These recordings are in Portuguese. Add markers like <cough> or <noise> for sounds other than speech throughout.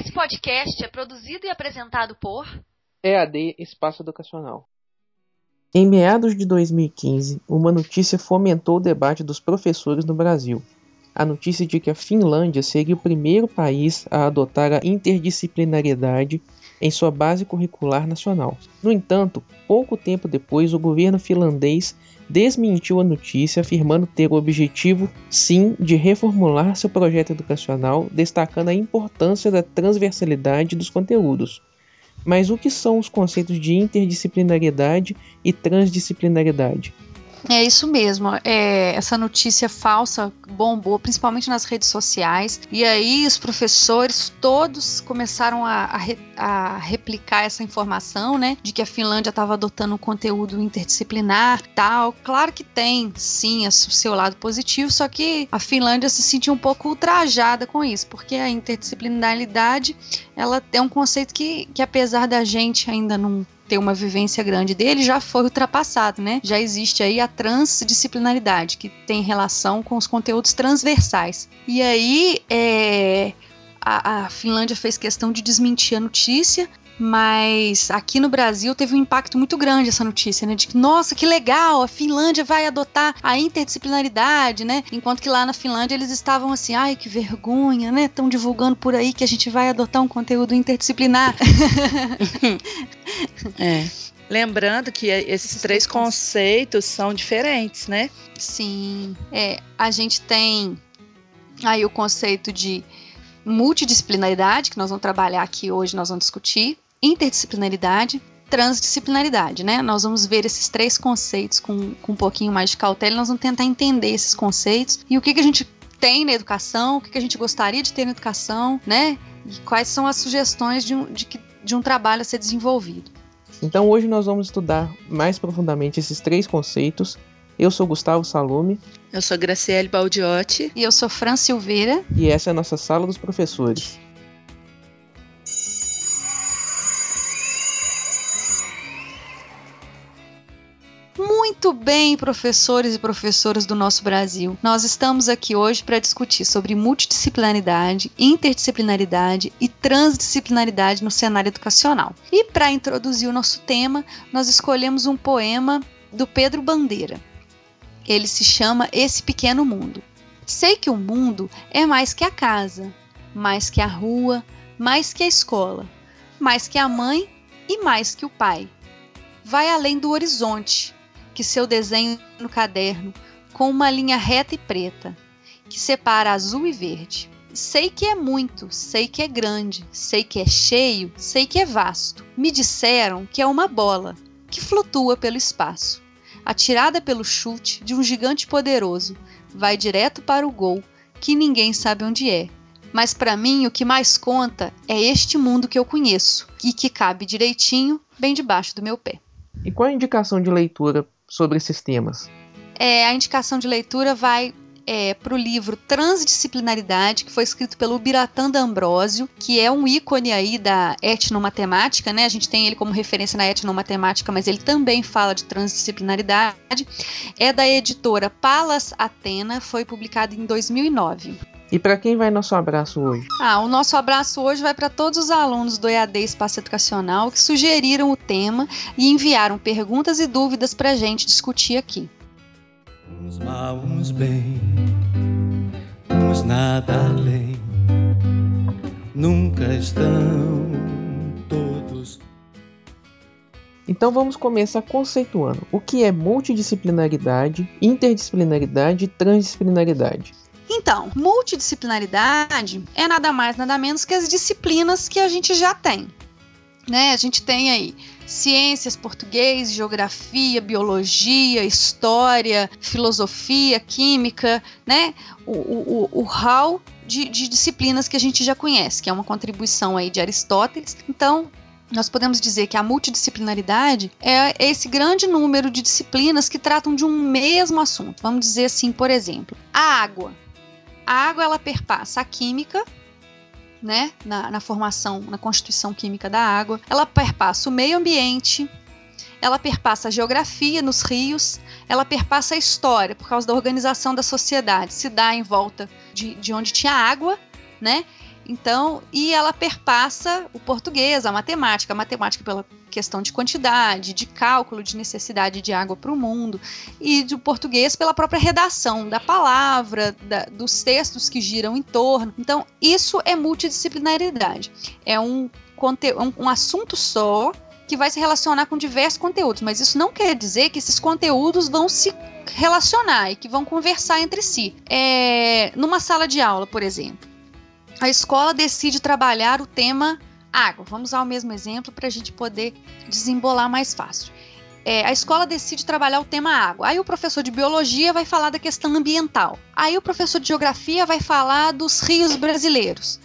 Esse podcast é produzido e apresentado por EAD Espaço Educacional. Em meados de 2015, uma notícia fomentou o debate dos professores no Brasil. A notícia de que a Finlândia seria o primeiro país a adotar a interdisciplinariedade em sua base curricular nacional. No entanto, pouco tempo depois, o governo finlandês desmentiu a notícia, afirmando ter o objetivo, sim, de reformular seu projeto educacional, destacando a importância da transversalidade dos conteúdos. Mas o que são os conceitos de interdisciplinariedade e transdisciplinariedade? É isso mesmo. É, essa notícia falsa bombou, principalmente nas redes sociais. E aí os professores todos começaram a, a, re, a replicar essa informação, né? De que a Finlândia estava adotando um conteúdo interdisciplinar tal. Claro que tem, sim, o seu lado positivo, só que a Finlândia se sentiu um pouco ultrajada com isso, porque a interdisciplinaridade ela é um conceito que, que apesar da gente ainda não ter uma vivência grande dele já foi ultrapassado, né? Já existe aí a transdisciplinaridade, que tem relação com os conteúdos transversais. E aí, é, a, a Finlândia fez questão de desmentir a notícia, mas aqui no Brasil teve um impacto muito grande essa notícia, né? De que, nossa, que legal, a Finlândia vai adotar a interdisciplinaridade, né? Enquanto que lá na Finlândia eles estavam assim, ai, que vergonha, né? Estão divulgando por aí que a gente vai adotar um conteúdo interdisciplinar. <laughs> é. Lembrando que esses três conceitos são diferentes, né? Sim. É, a gente tem aí o conceito de multidisciplinaridade, que nós vamos trabalhar aqui hoje, nós vamos discutir, interdisciplinaridade, transdisciplinaridade, né? Nós vamos ver esses três conceitos com, com um pouquinho mais de cautela, nós vamos tentar entender esses conceitos e o que, que a gente tem na educação, o que, que a gente gostaria de ter na educação, né? E quais são as sugestões de um, de, de um trabalho a ser desenvolvido. Então hoje nós vamos estudar mais profundamente esses três conceitos. Eu sou Gustavo Salume. Eu sou Graciele Baldiotti. E eu sou Fran Silveira. E essa é a nossa sala dos professores. Muito bem, professores e professoras do nosso Brasil. Nós estamos aqui hoje para discutir sobre multidisciplinaridade, interdisciplinaridade e transdisciplinaridade no cenário educacional. E para introduzir o nosso tema, nós escolhemos um poema do Pedro Bandeira. Ele se chama Esse Pequeno Mundo. Sei que o mundo é mais que a casa, mais que a rua, mais que a escola, mais que a mãe e mais que o pai. Vai além do horizonte, que seu desenho no caderno, com uma linha reta e preta, que separa azul e verde. Sei que é muito, sei que é grande, sei que é cheio, sei que é vasto. Me disseram que é uma bola que flutua pelo espaço. Atirada pelo chute de um gigante poderoso, vai direto para o gol, que ninguém sabe onde é. Mas para mim o que mais conta é este mundo que eu conheço e que cabe direitinho bem debaixo do meu pé. E qual a indicação de leitura sobre esses temas? É, a indicação de leitura vai é, para o livro Transdisciplinaridade, que foi escrito pelo Biratã D'Ambrosio, que é um ícone aí da etnomatemática, né? A gente tem ele como referência na etnomatemática, mas ele também fala de transdisciplinaridade. É da editora Palas Atena, foi publicado em 2009. E para quem vai nosso abraço hoje? Ah, o nosso abraço hoje vai para todos os alunos do EAD Espaço Educacional que sugeriram o tema e enviaram perguntas e dúvidas para a gente discutir aqui. Uns mal, uns bem, uns nada além, nunca estão todos. Então vamos começar conceituando o que é multidisciplinaridade, interdisciplinaridade e transdisciplinaridade. Então, multidisciplinaridade é nada mais, nada menos que as disciplinas que a gente já tem. Né? A gente tem aí ciências, português, geografia, biologia, história, filosofia, química, né? O, o, o hall de, de disciplinas que a gente já conhece, que é uma contribuição aí de Aristóteles. Então, nós podemos dizer que a multidisciplinaridade é esse grande número de disciplinas que tratam de um mesmo assunto. Vamos dizer assim, por exemplo, a água. A água ela perpassa a química, né, na, na formação, na constituição química da água. Ela perpassa o meio ambiente, ela perpassa a geografia nos rios, ela perpassa a história por causa da organização da sociedade, se dá em volta de, de onde tinha água, né? Então, e ela perpassa o português, a matemática, a matemática pela questão de quantidade, de cálculo, de necessidade de água para o mundo, e do português pela própria redação da palavra, da, dos textos que giram em torno. Então, isso é multidisciplinaridade. É um, um, um assunto só que vai se relacionar com diversos conteúdos, mas isso não quer dizer que esses conteúdos vão se relacionar e que vão conversar entre si. É, numa sala de aula, por exemplo, a escola decide trabalhar o tema água. Vamos usar o mesmo exemplo para a gente poder desembolar mais fácil. É, a escola decide trabalhar o tema água. Aí o professor de biologia vai falar da questão ambiental. Aí o professor de geografia vai falar dos rios brasileiros.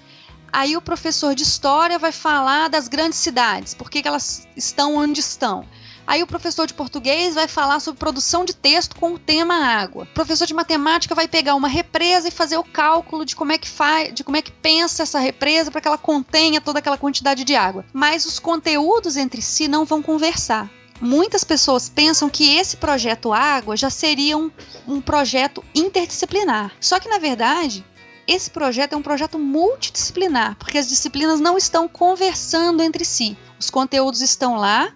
Aí o professor de história vai falar das grandes cidades, por que, elas estão onde estão. Aí o professor de português vai falar sobre produção de texto com o tema água. O professor de matemática vai pegar uma represa e fazer o cálculo de como é que faz, de como é que pensa essa represa para que ela contenha toda aquela quantidade de água. Mas os conteúdos entre si não vão conversar. Muitas pessoas pensam que esse projeto Água já seria um, um projeto interdisciplinar. Só que, na verdade, esse projeto é um projeto multidisciplinar, porque as disciplinas não estão conversando entre si. Os conteúdos estão lá,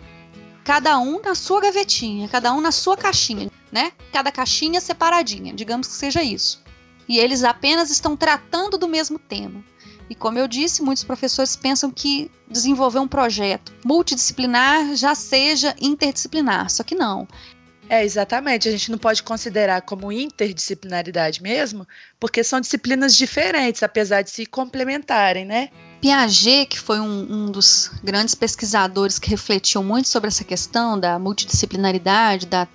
cada um na sua gavetinha, cada um na sua caixinha, né? Cada caixinha separadinha, digamos que seja isso. E eles apenas estão tratando do mesmo tema. E como eu disse, muitos professores pensam que desenvolver um projeto multidisciplinar já seja interdisciplinar, só que não. É, exatamente. A gente não pode considerar como interdisciplinaridade mesmo, porque são disciplinas diferentes, apesar de se complementarem, né? Piaget, que foi um, um, dos grandes pesquisadores que refletiu muito sobre essa questão da multidisciplinaridade, da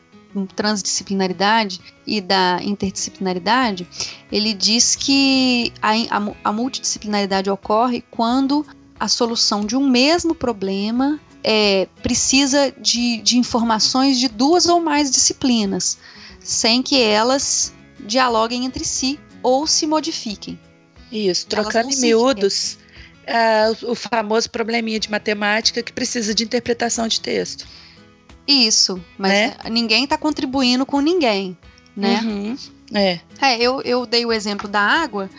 transdisciplinaridade e da interdisciplinaridade, ele diz que a, a, a multidisciplinaridade ocorre quando a solução de um mesmo problema é, precisa de, de informações de duas ou mais disciplinas, sem que elas dialoguem entre si ou se modifiquem. Isso, trocando em miúdos, uh, o famoso probleminha de matemática que precisa de interpretação de texto. Isso, mas né? ninguém está contribuindo com ninguém, né? Uhum. É. é eu, eu dei o exemplo da água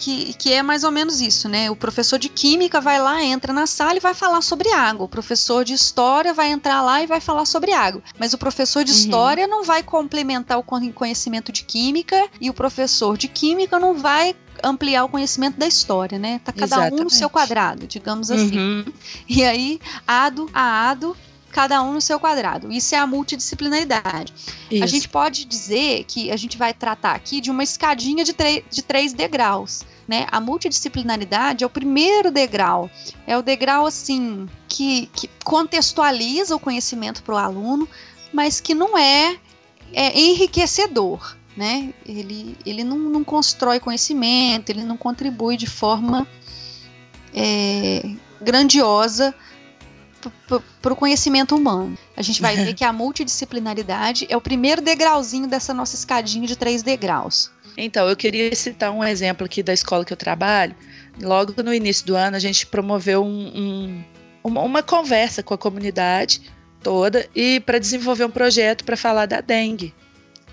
que, que é mais ou menos isso, né? O professor de química vai lá, entra na sala e vai falar sobre água. O professor de história vai entrar lá e vai falar sobre água. Mas o professor de uhum. história não vai complementar o conhecimento de química e o professor de química não vai ampliar o conhecimento da história, né? Tá cada Exatamente. um no seu quadrado, digamos assim. Uhum. E aí, ado a ado, cada um no seu quadrado. Isso é a multidisciplinaridade. Isso. A gente pode dizer que a gente vai tratar aqui de uma escadinha de, de três degraus. Né? A multidisciplinaridade é o primeiro degrau. É o degrau assim que, que contextualiza o conhecimento para o aluno, mas que não é, é enriquecedor. Né? Ele, ele não, não, constrói conhecimento, ele não contribui de forma é, grandiosa para o conhecimento humano. A gente vai ver <laughs> que a multidisciplinaridade é o primeiro degrauzinho dessa nossa escadinha de três degraus. Então, eu queria citar um exemplo aqui da escola que eu trabalho. Logo no início do ano, a gente promoveu um, um, uma, uma conversa com a comunidade toda e para desenvolver um projeto para falar da dengue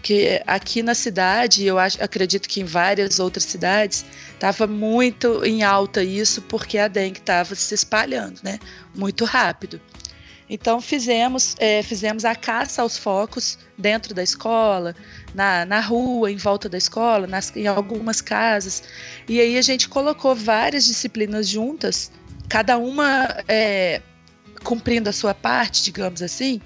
que aqui na cidade, eu acho, acredito que em várias outras cidades, estava muito em alta isso, porque a dengue estava se espalhando, né? Muito rápido. Então fizemos, é, fizemos a caça aos focos dentro da escola, na, na rua, em volta da escola, nas, em algumas casas. E aí a gente colocou várias disciplinas juntas, cada uma é, cumprindo a sua parte, digamos assim,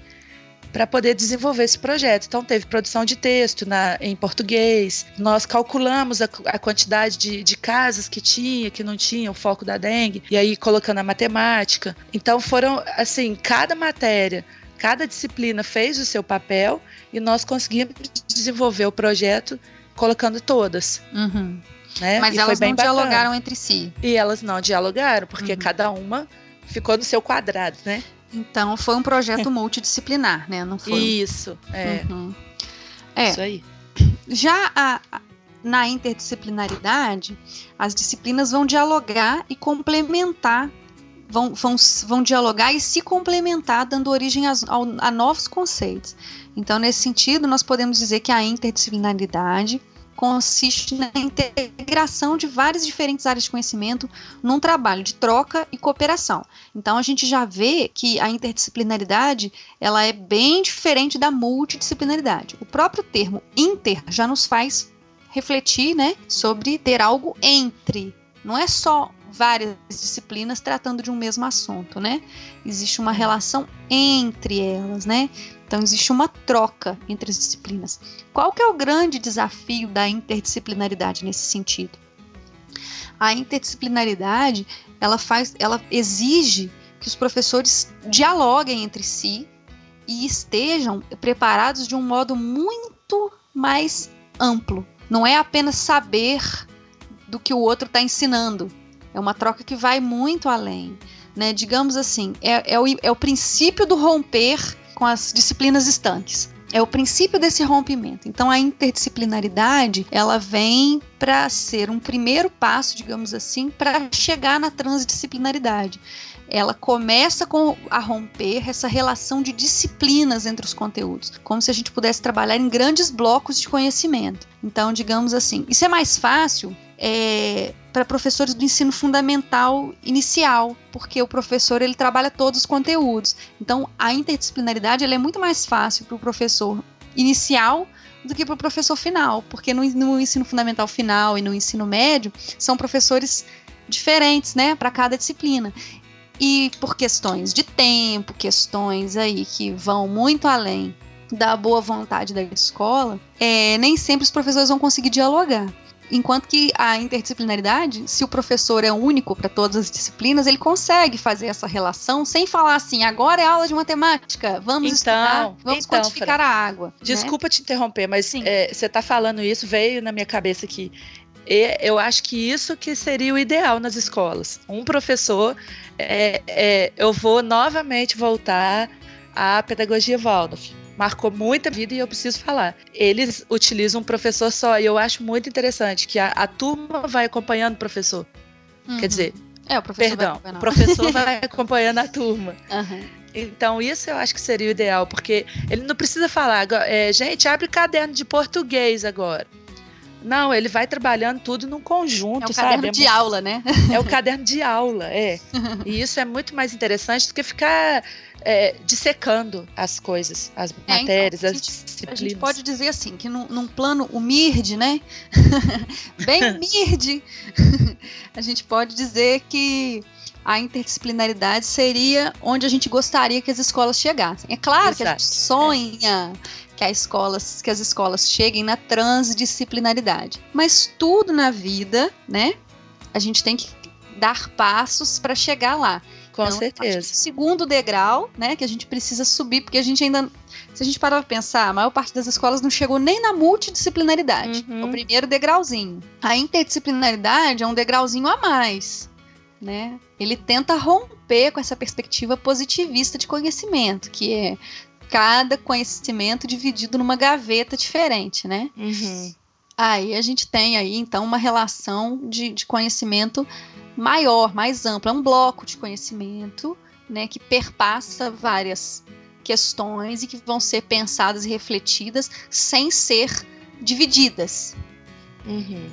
para poder desenvolver esse projeto. Então, teve produção de texto na, em português, nós calculamos a, a quantidade de, de, casas que tinha, que não tinha o foco da dengue, e aí colocando a matemática. Então, foram, assim, cada matéria, cada disciplina fez o seu papel e nós conseguimos desenvolver o projeto colocando todas. Uhum. Né? Mas e elas não bacana. dialogaram entre si. E elas não dialogaram, porque uhum. cada uma ficou no seu quadrado, né? Então foi um projeto multidisciplinar, né? Não foi. Isso, é. Uhum. é. Isso aí. Já a, na interdisciplinaridade, as disciplinas vão dialogar e complementar, vão, vão, vão dialogar e se complementar, dando origem a, a novos conceitos. Então, nesse sentido, nós podemos dizer que a interdisciplinaridade consiste na integração de várias diferentes áreas de conhecimento num trabalho de troca e cooperação. Então a gente já vê que a interdisciplinaridade ela é bem diferente da multidisciplinaridade. O próprio termo inter já nos faz refletir, né, sobre ter algo entre. Não é só várias disciplinas tratando de um mesmo assunto, né? Existe uma relação entre elas, né? Então existe uma troca entre as disciplinas. Qual que é o grande desafio da interdisciplinaridade nesse sentido? A interdisciplinaridade, ela faz, ela exige que os professores dialoguem entre si e estejam preparados de um modo muito mais amplo. Não é apenas saber do que o outro está ensinando. É uma troca que vai muito além. Né? Digamos assim, é, é, o, é o princípio do romper com as disciplinas estanques. É o princípio desse rompimento. Então a interdisciplinaridade, ela vem para ser um primeiro passo, digamos assim, para chegar na transdisciplinaridade. Ela começa com a romper essa relação de disciplinas entre os conteúdos, como se a gente pudesse trabalhar em grandes blocos de conhecimento. Então, digamos assim, isso é mais fácil é, para professores do ensino fundamental inicial, porque o professor ele trabalha todos os conteúdos. Então, a interdisciplinaridade é muito mais fácil para o professor inicial do que para o professor final, porque no, no, ensino fundamental final e no ensino médio são professores diferentes, né, para cada disciplina. E por questões de tempo, questões aí que vão muito além da boa vontade da escola, é, nem sempre os professores vão conseguir dialogar. Enquanto que a interdisciplinaridade, se o professor é único para todas as disciplinas, ele consegue fazer essa relação sem falar assim, agora é aula de matemática, vamos então, estudar, vamos então, quantificar Fran, a água. Né? Desculpa né? te interromper, mas é, você está falando isso, veio na minha cabeça que eu acho que isso que seria o ideal nas escolas. Um professor, é, é, eu vou novamente voltar à pedagogia Waldorf marcou muita vida e eu preciso falar. Eles utilizam um professor só e eu acho muito interessante que a, a turma vai acompanhando o professor. Uhum. Quer dizer, é, o professor perdão, vai o professor vai <laughs> acompanhando a turma. Uhum. Então, isso eu acho que seria o ideal, porque ele não precisa falar, é, gente, abre caderno de português agora. Não, ele vai trabalhando tudo num conjunto, é o sabe? caderno é de aula, né? É o caderno de aula, é. E isso é muito mais interessante do que ficar é, dissecando as coisas, as é, matérias, então, as disciplinas. A gente pode dizer assim, que num, num plano humilde, né? <laughs> Bem <laughs> humilde, <laughs> a gente pode dizer que a interdisciplinaridade seria onde a gente gostaria que as escolas chegassem. É claro Exato. que a gente sonha que, a escolas, que as escolas cheguem na transdisciplinaridade, mas tudo na vida, né? A gente tem que dar passos para chegar lá. Com então, certeza. segundo degrau, né, que a gente precisa subir, porque a gente ainda. Se a gente parar pra pensar, a maior parte das escolas não chegou nem na multidisciplinaridade. Uhum. É o primeiro degrauzinho. A interdisciplinaridade é um degrauzinho a mais. Né? Ele tenta romper com essa perspectiva positivista de conhecimento, que é cada conhecimento dividido numa gaveta diferente, né? Uhum. Aí a gente tem aí então uma relação de, de conhecimento maior, mais amplo, é um bloco de conhecimento, né, que perpassa várias questões e que vão ser pensadas e refletidas sem ser divididas. Uhum.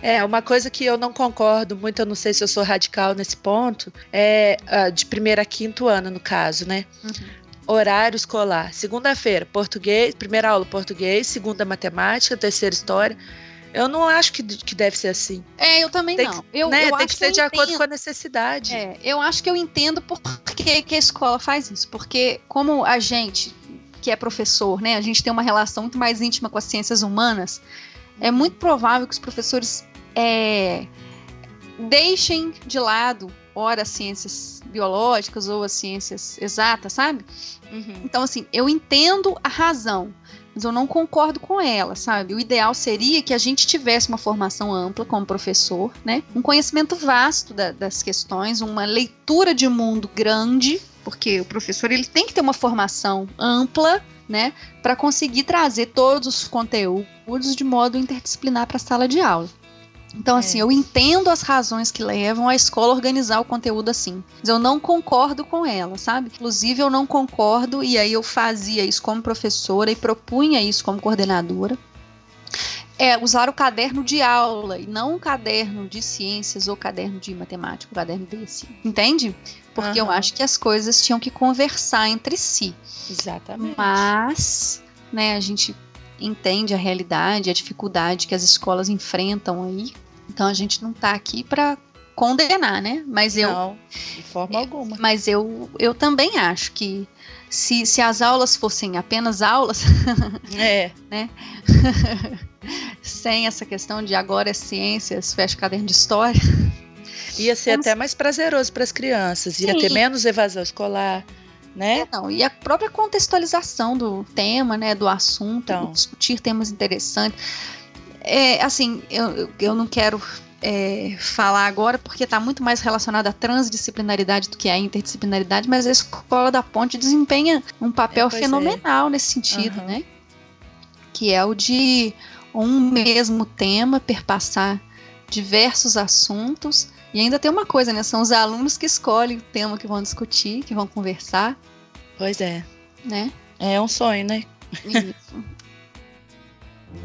É, uma coisa que eu não concordo muito, eu não sei se eu sou radical nesse ponto, é uh, de primeiro a quinto ano, no caso, né? Uhum. Horário escolar. Segunda-feira, português, primeira aula português, segunda matemática, terceira história eu não acho que, que deve ser assim. É, eu também tem não. Que, eu, né, eu tem que ser de entendo. acordo com a necessidade. É, eu acho que eu entendo por que, que a escola faz isso. Porque como a gente, que é professor, né, a gente tem uma relação muito mais íntima com as ciências humanas, é muito provável que os professores é, deixem de lado, ora, as ciências biológicas ou as ciências exatas, sabe? Uhum. Então, assim, eu entendo a razão mas eu não concordo com ela, sabe? O ideal seria que a gente tivesse uma formação ampla como professor, né? Um conhecimento vasto da, das questões, uma leitura de mundo grande, porque o professor ele tem que ter uma formação ampla, né, para conseguir trazer todos os conteúdos de modo interdisciplinar para a sala de aula. Então, assim, é. eu entendo as razões que levam a escola a organizar o conteúdo assim. Mas eu não concordo com ela, sabe? Inclusive, eu não concordo, e aí eu fazia isso como professora e propunha isso como coordenadora. é usar o caderno de aula e não um caderno de ciências ou caderno de matemática, o caderno desse. Entende? Porque uhum. eu acho que as coisas tinham que conversar entre si. Exatamente. Mas, né, a gente entende a realidade, a dificuldade que as escolas enfrentam aí. Então a gente não está aqui para condenar, né? Mas eu não, de forma alguma. Mas eu, eu também acho que se, se as aulas fossem apenas aulas, <laughs> é, né? Sem essa questão de agora é ciências, fecha caderno de história. Ia ser até mais prazeroso para as crianças, ia Sim. ter menos evasão escolar, né? É, não, e a própria contextualização do tema, né, do assunto, então. discutir temas interessantes. É, assim, eu, eu não quero é, falar agora, porque está muito mais relacionado à transdisciplinaridade do que à interdisciplinaridade, mas a Escola da Ponte desempenha um papel é, é. fenomenal é. nesse sentido, uhum. né? Que é o de um mesmo tema perpassar diversos assuntos. E ainda tem uma coisa, né? São os alunos que escolhem o tema que vão discutir, que vão conversar. Pois é. Né? É um sonho, né? Isso.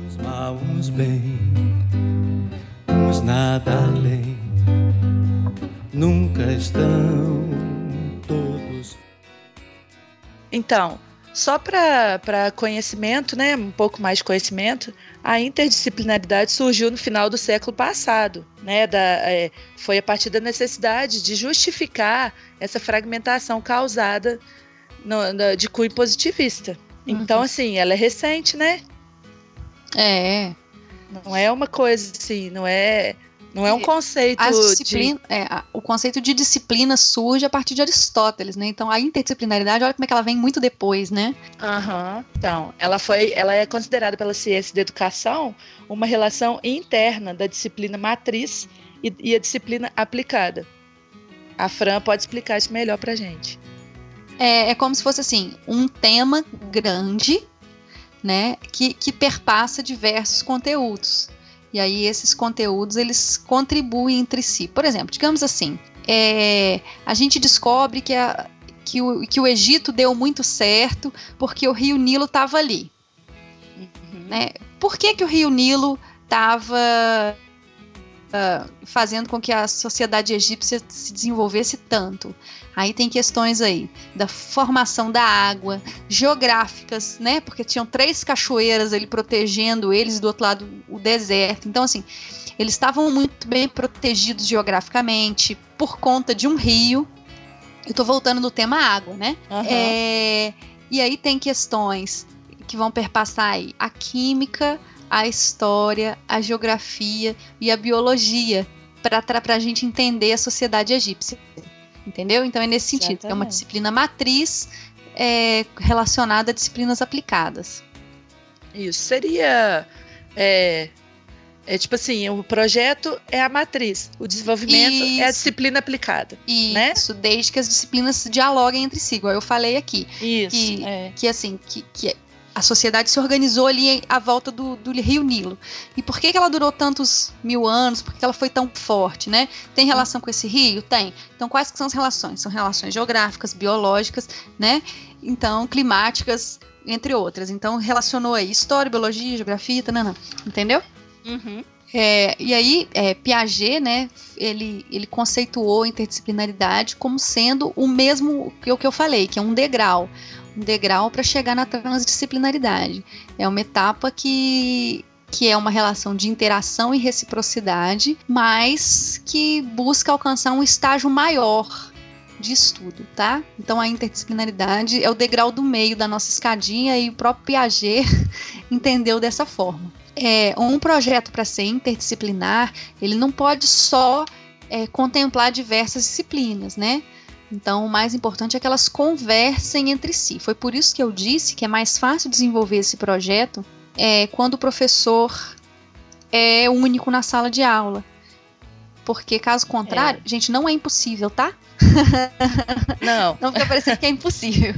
Uns mal, uns bem mas nada além. Nunca estão todos. Então, só para conhecimento, né, um pouco mais de conhecimento, a interdisciplinaridade surgiu no final do século passado. Né, da, é, foi a partir da necessidade de justificar essa fragmentação causada no, no, de cunho positivista. Então, uhum. assim, ela é recente, né? É. Não é uma coisa assim, não é. Não é um conceito de... é, o conceito de disciplina surge a partir de Aristóteles, né? Então a interdisciplinaridade, olha como é que ela vem muito depois, né? Uhum. Então, ela foi, ela é considerada pela ciência da educação uma relação interna da disciplina matriz e, e a disciplina aplicada. A Fran pode explicar isso melhor pra gente. É, é como se fosse assim, um tema grande né, que, que perpassa diversos conteúdos. E aí esses conteúdos eles contribuem entre si. Por exemplo, digamos assim, é, a gente descobre que, a, que, o, que o Egito deu muito certo porque o Rio Nilo estava ali. Uhum. Né? Por que, que o Rio Nilo estava uh, fazendo com que a sociedade egípcia se desenvolvesse tanto? Aí tem questões aí da formação da água, geográficas, né? Porque tinham três cachoeiras ali protegendo eles do outro lado o deserto. Então, assim, eles estavam muito bem protegidos geograficamente por conta de um rio. Eu tô voltando no tema água, né? Uhum. É, e aí tem questões que vão perpassar aí a química, a história, a geografia e a biologia para a gente entender a sociedade egípcia. Entendeu? Então é nesse sentido. Exatamente. É uma disciplina matriz é, relacionada a disciplinas aplicadas. Isso. Seria. É, é tipo assim, o projeto é a matriz, o desenvolvimento Isso. é a disciplina aplicada. Né? Isso, né? desde que as disciplinas dialoguem entre si, igual eu falei aqui. Isso. Que, é. que assim, que, que a sociedade se organizou ali à volta do, do Rio Nilo. E por que, que ela durou tantos mil anos? Por que ela foi tão forte, né? Tem relação com esse rio? Tem. Então, quais que são as relações? São relações geográficas, biológicas, né? Então, climáticas, entre outras. Então, relacionou aí história, biologia, geografia, tanana, entendeu? Uhum. É, e aí, é, Piaget, né, ele, ele conceituou a interdisciplinaridade como sendo o mesmo que o que eu falei, que é um degrau um degrau para chegar na transdisciplinaridade. É uma etapa que que é uma relação de interação e reciprocidade, mas que busca alcançar um estágio maior de estudo, tá? Então a interdisciplinaridade é o degrau do meio da nossa escadinha e o próprio Piaget <laughs> entendeu dessa forma. É, um projeto para ser interdisciplinar, ele não pode só é, contemplar diversas disciplinas, né? Então, o mais importante é que elas conversem entre si. Foi por isso que eu disse que é mais fácil desenvolver esse projeto é, quando o professor é único na sala de aula. Porque, caso contrário, é. gente, não é impossível, tá? Não. <laughs> não fica parecendo que é impossível.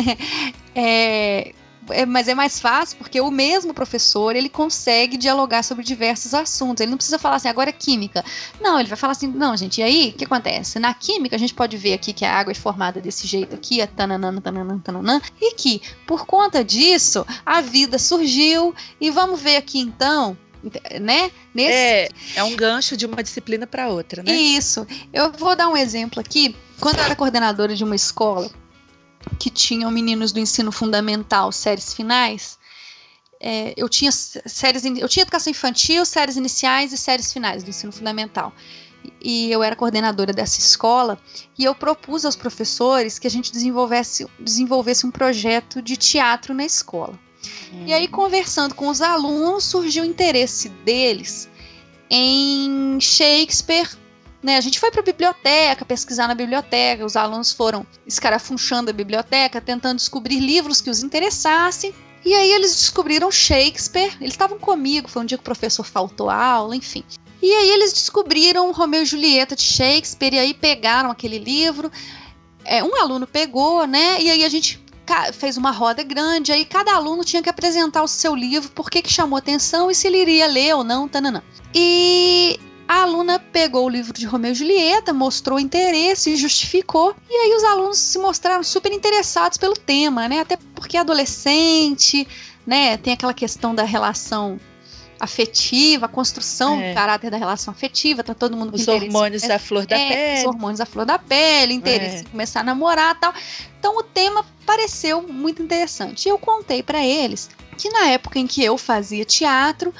<laughs> é, é, mas é mais fácil porque o mesmo professor ele consegue dialogar sobre diversos assuntos. Ele não precisa falar assim, agora é química. Não, ele vai falar assim, não, gente, e aí o que acontece? Na química a gente pode ver aqui que a água é formada desse jeito aqui, é tananã, tananã, tananã, e que por conta disso a vida surgiu. E vamos ver aqui então né? Nesse... É, é um gancho de uma disciplina para outra, né? Isso. Eu vou dar um exemplo aqui. Quando eu era coordenadora de uma escola que tinham meninos do ensino fundamental, séries finais, é, eu tinha séries, eu tinha educação infantil, séries iniciais e séries finais do ensino fundamental. E eu era coordenadora dessa escola e eu propus aos professores que a gente desenvolvesse, desenvolvesse um projeto de teatro na escola. Hum. E aí, conversando com os alunos, surgiu o interesse deles em Shakespeare. Né? A gente foi para a biblioteca pesquisar na biblioteca, os alunos foram escarafunchando a biblioteca, tentando descobrir livros que os interessassem. E aí eles descobriram Shakespeare. Eles estavam comigo, foi um dia que o professor faltou aula, enfim. E aí eles descobriram Romeu e Julieta de Shakespeare e aí pegaram aquele livro. É, um aluno pegou, né? E aí a gente fez uma roda grande, aí cada aluno tinha que apresentar o seu livro, por que, chamou atenção e se ele iria ler ou não, tananã. E a aluna pegou o livro de Romeu e Julieta, mostrou interesse e justificou. E aí os alunos se mostraram super interessados pelo tema, né? Até porque é adolescente, né? Tem aquela questão da relação afetiva, a construção é. do caráter da relação afetiva, tá todo mundo com Os hormônios à flor da é, pele. Os hormônios à flor da pele, interesse é. em começar a namorar tal. Então o tema pareceu muito interessante. E eu contei para eles que na época em que eu fazia teatro,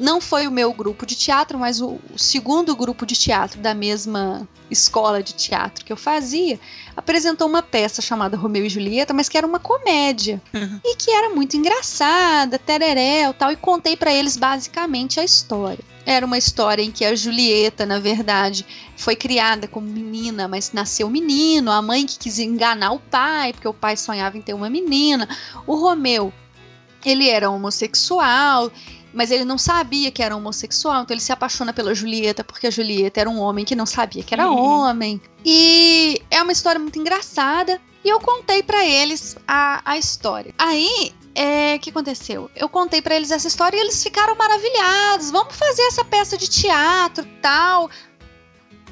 não foi o meu grupo de teatro, mas o, o, segundo grupo de teatro da mesma escola de teatro que eu fazia, apresentou uma peça chamada Romeu e Julieta, mas que era uma comédia uhum. e que era muito engraçada, tereré, tal, e contei para eles basicamente a história. Era uma história em que a Julieta, na verdade, foi criada como menina, mas nasceu menino, a mãe que quis enganar o pai, porque o pai sonhava em ter uma menina. O Romeu ele era homossexual mas ele não sabia que era homossexual, então ele se apaixona pela Julieta porque a Julieta era um homem que não sabia que era uhum. homem. E é uma história muito engraçada. E eu contei para eles a, a história. Aí, é, o que aconteceu? Eu contei para eles essa história e eles ficaram maravilhados. Vamos fazer essa peça de teatro, tal.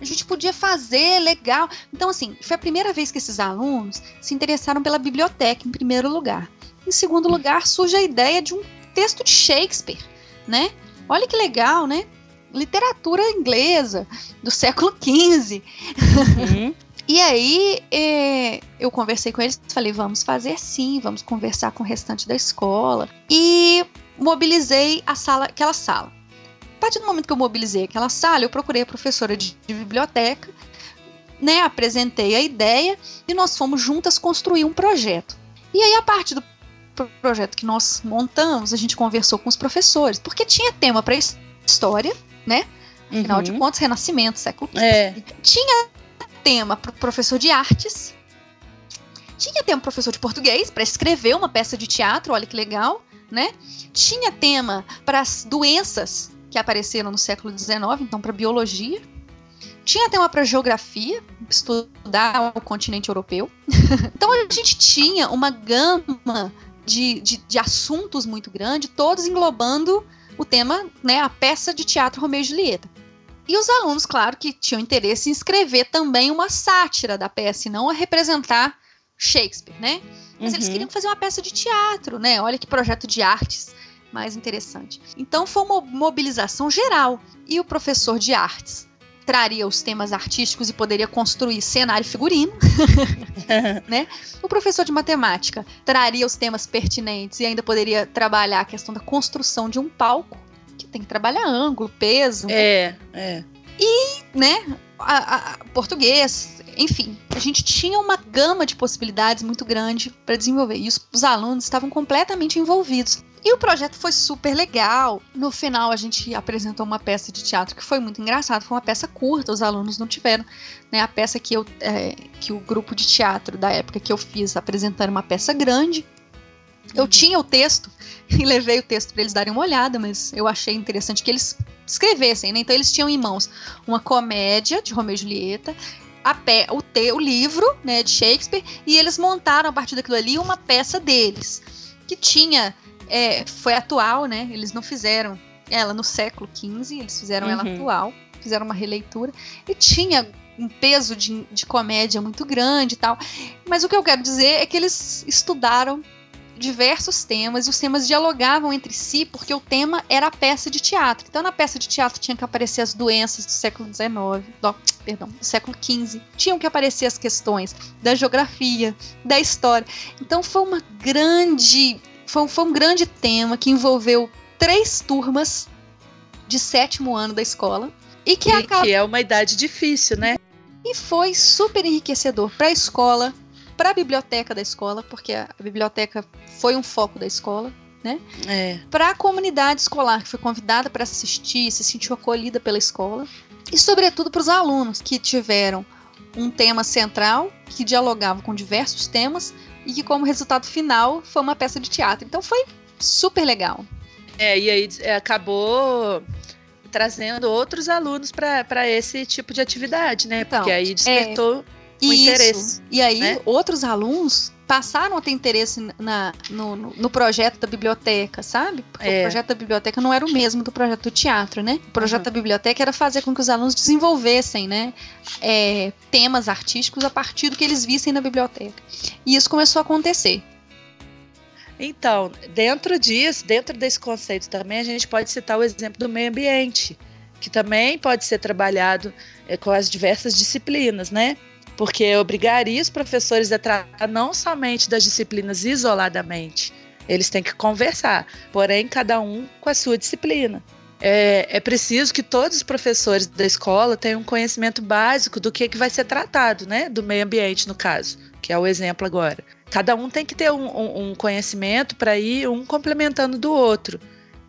A gente podia fazer, legal. Então, assim, foi a primeira vez que esses alunos se interessaram pela biblioteca, em primeiro lugar. Em segundo lugar, surge a ideia de um texto de Shakespeare né? Olha que legal, né? Literatura inglesa do século XV. Uhum. <laughs> e aí é, eu conversei com eles, falei, vamos fazer sim, vamos conversar com o restante da escola. E mobilizei a sala, aquela sala. A partir do momento que eu mobilizei aquela sala, eu procurei a professora de, de biblioteca, né, apresentei a ideia e nós fomos juntas construir um projeto. E aí, a parte do projeto que nós montamos, a gente conversou com os professores, porque tinha tema para história, né? Afinal uhum. de contas, Renascimento, século XV. É. Tinha tema para o professor de artes. Tinha tema professor de português para escrever uma peça de teatro, olha que legal, né? Tinha tema para as doenças que apareceram no século XIX, então para biologia. Tinha tema para geografia, estudar o continente europeu. <laughs> então a gente tinha uma gama de, de, de assuntos muito grande, todos englobando o tema, né, a peça de teatro Romeu e Julieta. E os alunos, claro, que tinham interesse em escrever também uma sátira da peça, e não a representar Shakespeare, né? Mas uhum. eles queriam fazer uma peça de teatro, né? Olha que projeto de artes mais interessante. Então foi uma mobilização geral. E o professor de artes traria os temas artísticos e poderia construir cenário figurino, <laughs> né? O professor de matemática traria os temas pertinentes e ainda poderia trabalhar a questão da construção de um palco, que tem que trabalhar ângulo, peso. É, é. E, né, a, a, português, enfim, a gente tinha uma gama de possibilidades muito grande para desenvolver e os, os alunos estavam completamente envolvidos. E o projeto foi super legal. No final, a gente apresentou uma peça de teatro que foi muito engraçada. Foi uma peça curta, os alunos não tiveram. Né? A peça que, eu, é, que o grupo de teatro da época que eu fiz apresentando uma peça grande. Eu uhum. tinha o texto <laughs> e levei o texto para eles darem uma olhada, mas eu achei interessante que eles escrevessem, né? Então eles tinham em mãos uma comédia de Romeu e Julieta, pé, o, te, o livro né, de Shakespeare, e eles montaram a partir daquilo ali uma peça deles. que tinha, é, foi atual, né? Eles não fizeram ela no século XV, eles fizeram ela Uhum. atual, fizeram uma releitura, e tinha um peso de, de comédia muito grande e tal. Mas o que eu quero dizer é que eles estudaram diversos temas e os temas dialogavam entre si porque o tema era a peça de teatro. Então na peça de teatro tinha que aparecer as doenças do século XIX, do, perdão, do século XV. Tinham que aparecer as questões da geografia, da história. Então foi uma grande, foi, foi um grande tema que envolveu três turmas de sétimo ano da escola e que E acabou que é uma idade difícil, né? e foi super enriquecedor para a escola, para a biblioteca da escola, porque a biblioteca foi um foco da escola, É. para a comunidade escolar que foi convidada para assistir, se sentiu acolhida pela escola, e sobretudo para os alunos que tiveram um tema central que dialogava com diversos temas e que como resultado final foi uma peça de teatro. Então foi super legal. É, e aí é, acabou trazendo outros alunos para esse tipo de atividade, né? Então, Porque aí despertou o Isso. interesse. E aí, né? outros alunos passaram a ter interesse na, no, no- no projeto da biblioteca, sabe? Porque É. o projeto da biblioteca não era o mesmo do projeto do teatro, né? O projeto Uhum. da biblioteca era fazer com que os alunos desenvolvessem, né? é, temas artísticos a partir do que eles vissem na biblioteca. E isso começou a acontecer. Então, dentro disso, dentro desse conceito também, a gente pode citar o exemplo do meio ambiente, que também pode ser trabalhado é, com as diversas disciplinas, né? Porque obrigaria os professores a tratar não somente das disciplinas isoladamente, eles têm que conversar, porém, cada um com a sua disciplina. É, é preciso que todos os professores da escola tenham um conhecimento básico do que, que vai ser tratado, né? Do meio ambiente, no caso, que é o exemplo agora. Cada um tem que ter um, um- um conhecimento para ir um complementando do outro,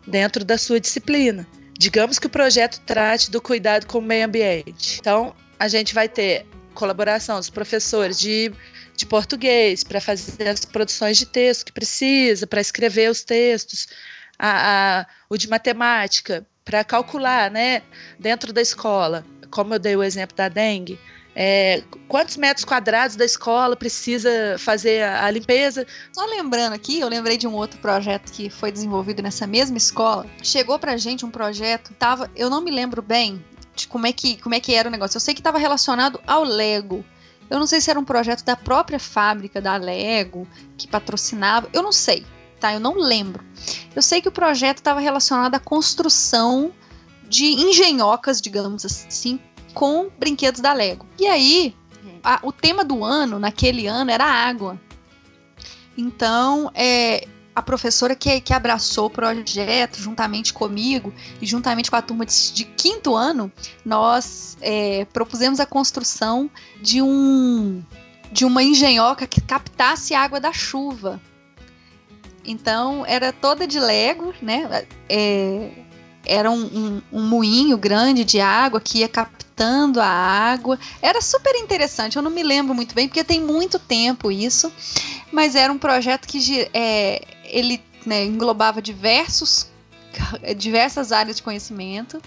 dentro da sua disciplina. Digamos que o projeto trate do cuidado com o meio ambiente. Então, a gente vai ter colaboração dos professores de, de português para fazer as produções de texto que precisa, para escrever os textos, a- a- o de matemática, para calcular, né, dentro da escola, como eu dei o exemplo da dengue, é, quantos metros quadrados da escola precisa fazer a, a limpeza. Só lembrando aqui, eu lembrei de um outro projeto que foi desenvolvido nessa mesma escola. Chegou pra gente um projeto, tava, eu não me lembro bem de como é que, como é que era o negócio. Eu sei que estava relacionado ao Lego. Eu não sei se era um projeto da própria fábrica da Lego que patrocinava, eu não sei, tá? Eu não lembro. Eu sei que o projeto estava relacionado à construção de engenhocas, digamos assim, com brinquedos da Lego. E aí, a- o tema do ano, naquele ano, era água. Então, é, a professora que, que abraçou o projeto juntamente comigo e juntamente com a turma de, de quinto ano, nós é, propusemos a construção de um de uma engenhoca que captasse água da chuva. Então, era toda de Lego, né? É, era um, um- um moinho grande de água que ia captando a água. Era super interessante. Eu não me lembro muito bem, porque tem muito tempo isso. Mas era um projeto que é, ele né, englobava diversos, <laughs> diversas áreas de conhecimento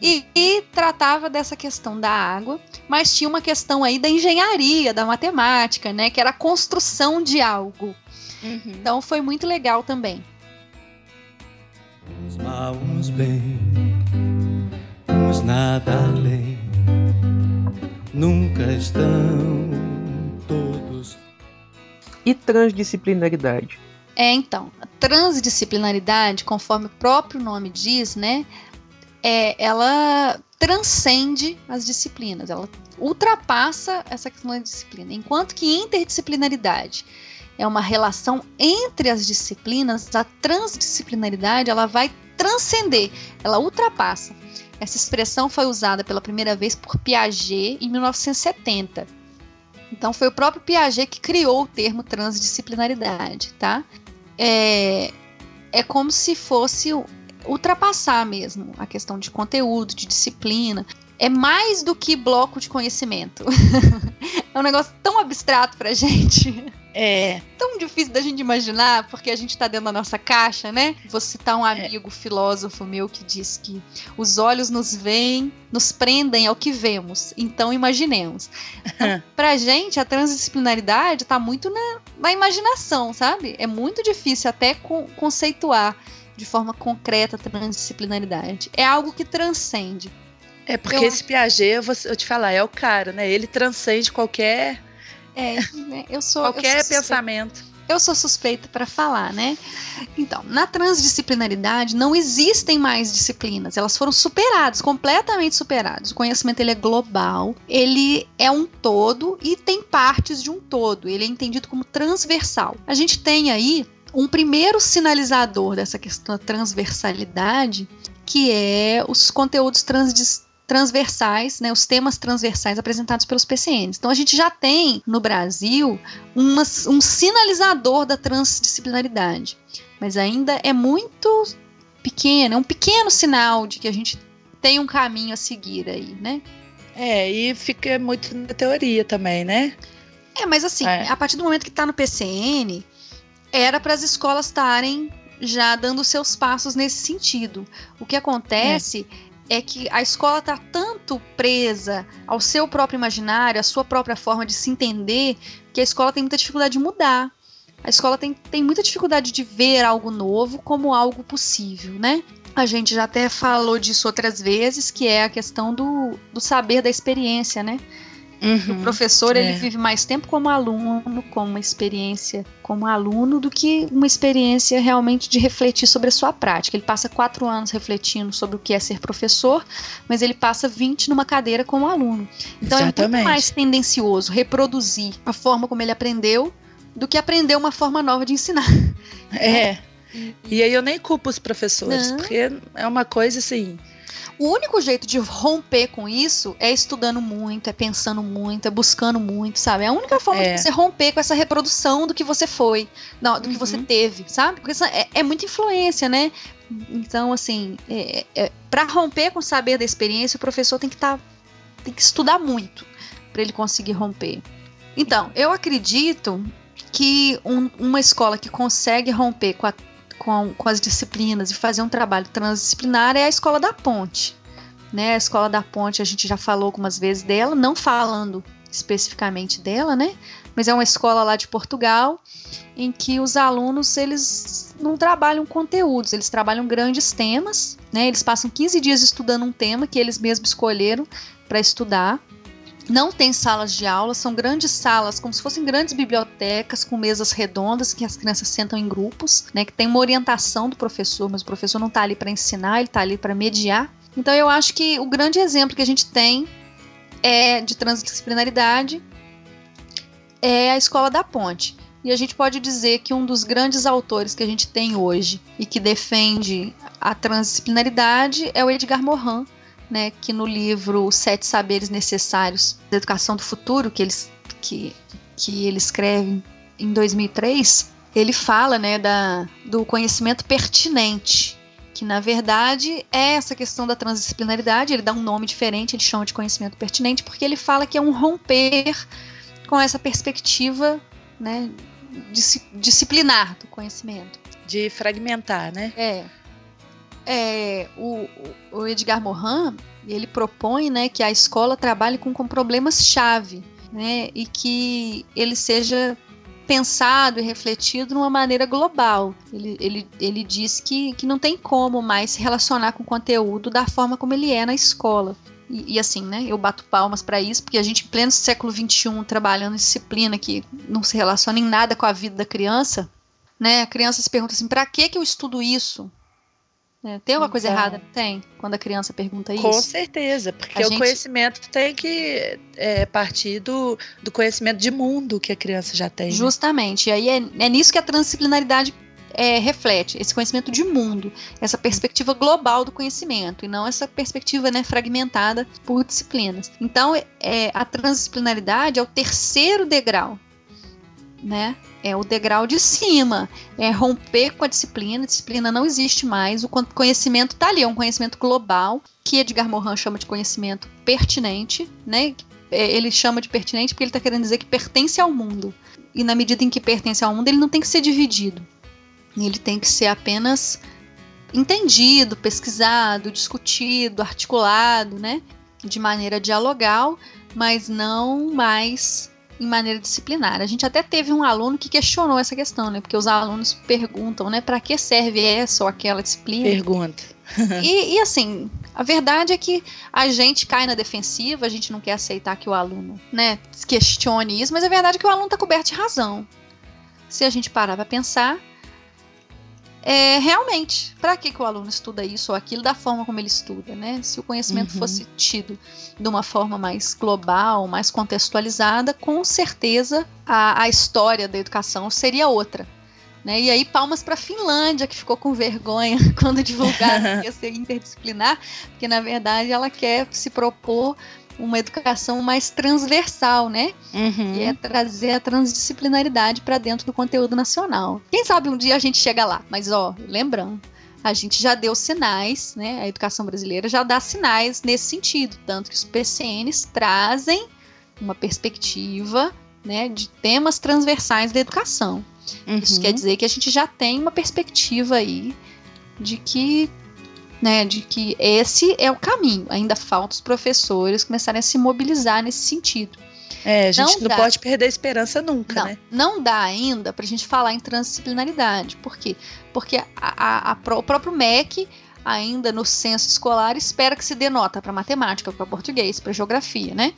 e, e tratava dessa questão da água, mas tinha uma questão aí da engenharia, da matemática, né? Que era a construção de algo. Então foi muito legal também. Mal, uns bem, uns nada além. Nunca estão todos E transdisciplinaridade. É, então, a transdisciplinaridade, conforme o próprio nome diz, né, é, ela transcende as disciplinas, ela ultrapassa essa questão da disciplina. Enquanto que interdisciplinaridade é uma relação entre as disciplinas, a transdisciplinaridade ela vai transcender, ela ultrapassa. Essa expressão foi usada pela primeira vez por Piaget em 1970. Então foi o próprio Piaget que criou o termo transdisciplinaridade, tá? É, é como se fosse ultrapassar mesmo a questão de conteúdo, de disciplina. É mais do que bloco de conhecimento. <laughs> é um negócio tão abstrato pra gente. É. Tão difícil da gente imaginar, porque a gente tá dentro da nossa caixa, né? Vou citar um amigo filósofo meu que diz que os olhos nos veem, nos prendem ao que vemos. Então imaginemos. Então, <laughs> pra gente, a transdisciplinaridade tá muito na, na imaginação, sabe? É muito difícil até con conceituar de forma concreta a transdisciplinaridade. É algo que transcende. É porque Eu- esse Piaget, eu vou eu te falar, é o cara, né? Ele transcende qualquer, É, né? eu sou. eu qualquer sou suspeita- pensamento. eu sou suspeita para falar, né? Então, na transdisciplinaridade não existem mais disciplinas, elas foram superadas, completamente superadas. O conhecimento ele é global, ele é um todo e tem partes de um todo. Ele é entendido como transversal. A gente tem aí um primeiro sinalizador dessa questão da transversalidade, que é os conteúdos transdis transversais, né, os temas transversais apresentados pelos PCNs. Então a gente já tem no Brasil uma- um sinalizador da transdisciplinaridade, mas ainda é muito pequeno, é um pequeno sinal de que a gente tem um caminho a seguir aí, né? É, e fica muito na teoria também, né? É, mas assim, É. a partir do momento que está no PCN, era para as escolas estarem já dando seus passos nesse sentido. O que acontece é, que a escola está tanto presa ao seu próprio imaginário, à sua própria forma de se entender, que a escola tem muita dificuldade de mudar. A escola tem, tem muita dificuldade de ver algo novo como algo possível, né? A gente já até falou disso outras vezes, que é a questão do, do saber da experiência, né? O professor é. ele vive mais tempo como aluno, com uma experiência como aluno, do que uma experiência realmente de refletir sobre a sua prática. Ele passa quatro anos refletindo sobre o que é ser professor, mas ele passa 20 numa cadeira como aluno. Então é Exatamente. muito mais tendencioso reproduzir a forma como ele aprendeu do que aprender uma forma nova de ensinar. É. <laughs> E aí eu nem culpo os professores, Não. porque é uma coisa assim. O único jeito de romper com isso é estudando muito, é pensando muito, é buscando muito, sabe? É a única forma É. de você romper com essa reprodução do que você foi, não, do que Uhum. você teve, sabe? Porque é, é muita influência, né? Então, assim, é, é, para romper com o saber da experiência, o professor tem que estar. tem que estudar muito para ele conseguir romper. Então, eu acredito que um- uma escola que consegue romper com, a- com- com as disciplinas e fazer um trabalho transdisciplinar é a escola da ponte. Né? A escola da ponte, a gente já falou algumas vezes dela, não falando especificamente dela, né? Mas é uma escola lá de Portugal em que os alunos eles não trabalham conteúdos, eles trabalham grandes temas, né? Eles passam 15 dias estudando um tema que eles mesmos escolheram para estudar. Não tem salas de aula, são grandes salas, como se fossem grandes bibliotecas com mesas redondas que as crianças sentam em grupos, né? Que tem uma orientação do professor, mas o professor não está ali para ensinar, ele está ali para mediar. Então eu acho que o grande exemplo que a gente tem é de transdisciplinaridade é a Escola da Ponte. E a gente pode dizer que um dos grandes autores que a gente tem hoje e que defende a transdisciplinaridade é o Edgar Morin, né, que no livro Os Sete Saberes Necessários da Educação do Futuro, que, eles, que, que ele escreve em 2003, ele fala né, da, do conhecimento pertinente, que na verdade é essa questão da transdisciplinaridade, ele dá um nome diferente, ele chama de conhecimento pertinente, porque ele fala que é um romper com essa perspectiva né, disci- disciplinar do conhecimento. De fragmentar, né? É. É, o, o- Edgar Morin, ele propõe né, que a escola trabalhe com, com problemas-chave, né, e que ele seja pensado e refletido de uma maneira global. Ele, ele, ele diz que, que não tem como mais se relacionar com o conteúdo da forma como ele é na escola. E, e assim, né, eu bato palmas para isso, porque a gente, em pleno século XXI, trabalhando em disciplina que não se relaciona em nada com a vida da criança, né, a criança se pergunta assim, para que que eu estudo isso? Né, Tem alguma coisa Então. errada? Tem. Quando a criança pergunta Com isso. certeza, porque A o gente- conhecimento tem que é, partir do, do conhecimento de mundo que a criança já tem. né? Justamente. E aí é, é nisso que a transdisciplinaridade é, reflete, esse conhecimento de mundo, essa perspectiva global do conhecimento, e não essa perspectiva né, fragmentada por disciplinas. Então, é, a transdisciplinaridade é o terceiro degrau, né? É o degrau de cima, é romper com a disciplina, a disciplina não existe mais, o con- conhecimento está ali, é um conhecimento global, que Edgar Morin chama de conhecimento pertinente, né? É, Ele chama de pertinente porque ele está querendo dizer que pertence ao mundo e na medida em que pertence ao mundo, ele não tem que ser dividido. Ele tem que ser apenas entendido, pesquisado, discutido, articulado, né? De maneira dialogal, mas não mais em maneira disciplinar. A gente até teve um aluno que questionou essa questão, né? Porque os alunos perguntam, né? Para que serve essa ou aquela disciplina? Pergunta. <laughs> e, e, assim, a verdade é que a gente cai na defensiva, a gente não quer aceitar que o aluno, né, questione isso, mas a verdade é que o aluno está coberto de razão. Se a gente parar para pensar, é, realmente, para que, que o aluno estuda isso ou aquilo da forma como ele estuda, né? Se o conhecimento uhum. fosse tido de uma forma mais global, mais contextualizada, com certeza a, a história da educação seria outra. Né? E aí, palmas para a Finlândia, que ficou com vergonha <laughs> quando divulgaram que <laughs> ia ser interdisciplinar, porque na verdade ela quer se propor uma educação mais transversal, né? Uhum. E é trazer a transdisciplinaridade para dentro do conteúdo nacional. Quem sabe um dia a gente chega lá, mas ó, lembrando, a gente já deu sinais, né? A educação brasileira já dá sinais nesse sentido, tanto que os PCNs trazem uma perspectiva, né, de temas transversais da educação. Uhum. Isso quer dizer que a gente já tem uma perspectiva aí de que né, de que esse é o caminho. Ainda falta os professores começarem a se mobilizar nesse sentido. É, a gente não, não pode perder a esperança nunca, não, né? Não dá ainda para a gente falar em transdisciplinaridade. Por quê? Porque a, a, a, o próprio MEC, ainda no censo escolar, espera que se dê nota para matemática, para português, para geografia, né?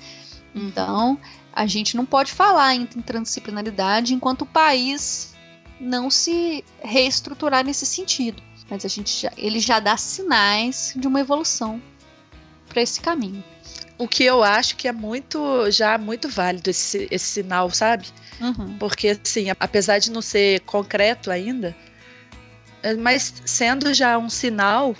Então, a gente não pode falar em transdisciplinaridade enquanto o país não se reestruturar nesse sentido. Mas a gente já, ele já dá sinais de uma evolução para esse caminho. O que eu acho que é muito já muito válido esse, esse sinal, sabe? Uhum. Porque assim, apesar de não ser concreto ainda, é, mas sendo já um sinal,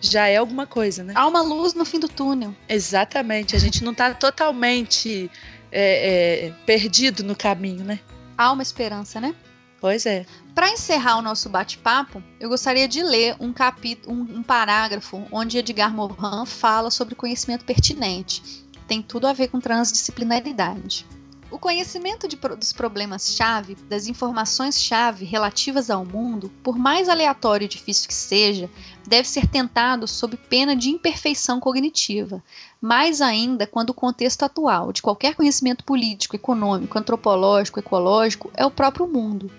já é alguma coisa, né? Há uma luz no fim do túnel. Exatamente. A gente não está totalmente é, é, perdido no caminho, né? Há uma esperança, né? Pois é. Para encerrar o nosso bate-papo, eu gostaria de ler um capítulo, um, um parágrafo onde Edgar Morin fala sobre conhecimento pertinente. Tem tudo a ver com transdisciplinaridade. O conhecimento de, dos problemas-chave, das informações-chave relativas ao mundo, por mais aleatório e difícil que seja, deve ser tentado sob pena de imperfeição cognitiva, mais ainda quando o contexto atual de qualquer conhecimento político, econômico, antropológico, ecológico é o próprio mundo.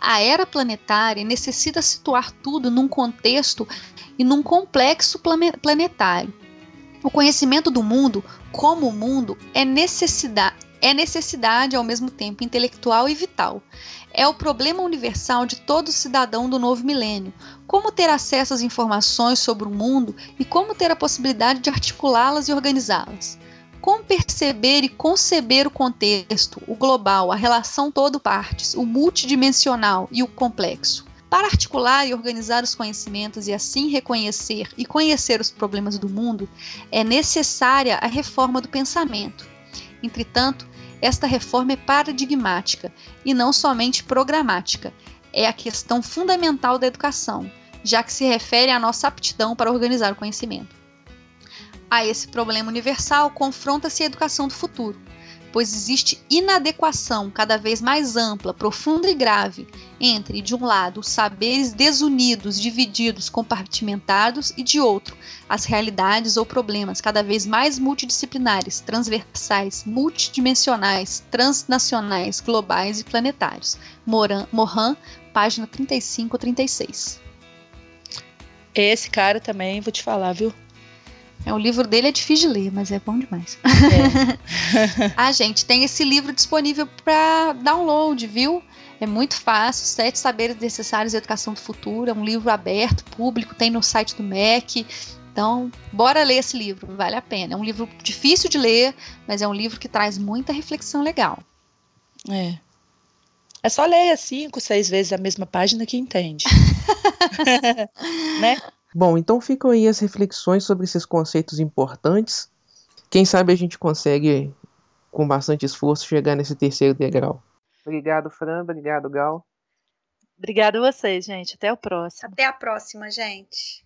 A era planetária necessita situar tudo num contexto e num complexo planetário. O conhecimento do mundo, como o mundo, é necessidade é necessidade ao mesmo tempo intelectual e vital. É o problema universal de todo cidadão do novo milênio. Como ter acesso às informações sobre o mundo e como ter a possibilidade de articulá-las e organizá-las. Como perceber e conceber o contexto, o global, a relação todo-partes, o multidimensional e o complexo. Para articular e organizar os conhecimentos e assim reconhecer e conhecer os problemas do mundo, é necessária a reforma do pensamento. Entretanto, esta reforma é paradigmática e não somente programática. É a questão fundamental da educação, já que se refere à nossa aptidão para organizar o conhecimento. A esse problema universal confronta-se a educação do futuro, pois existe inadequação cada vez mais ampla, profunda e grave entre, de um lado, os saberes desunidos, divididos, compartimentados, e de outro, as realidades ou problemas cada vez mais multidisciplinares, transversais, multidimensionais, transnacionais, globais e planetários. Moran, página 35 36. Esse cara também, vou te falar, viu? É, o livro dele é difícil de ler, mas é bom demais. É. <laughs> ah, gente, tem esse livro disponível para download, viu? É muito fácil, Sete Saberes Necessários à Educação do Futuro, é um livro aberto, público, tem no site do MEC. Então, bora ler esse livro, vale a pena. É um livro difícil de ler, mas é um livro que traz muita reflexão legal. É. É só ler cinco, seis vezes a mesma página que entende. <laughs> <laughs> né? Bom, então ficam aí as reflexões sobre esses conceitos importantes. Quem sabe a gente consegue, com bastante esforço, chegar nesse terceiro degrau. Obrigado, Fran. Obrigado, Gal. Obrigado a vocês, gente. Até o próximo. Até a próxima, gente.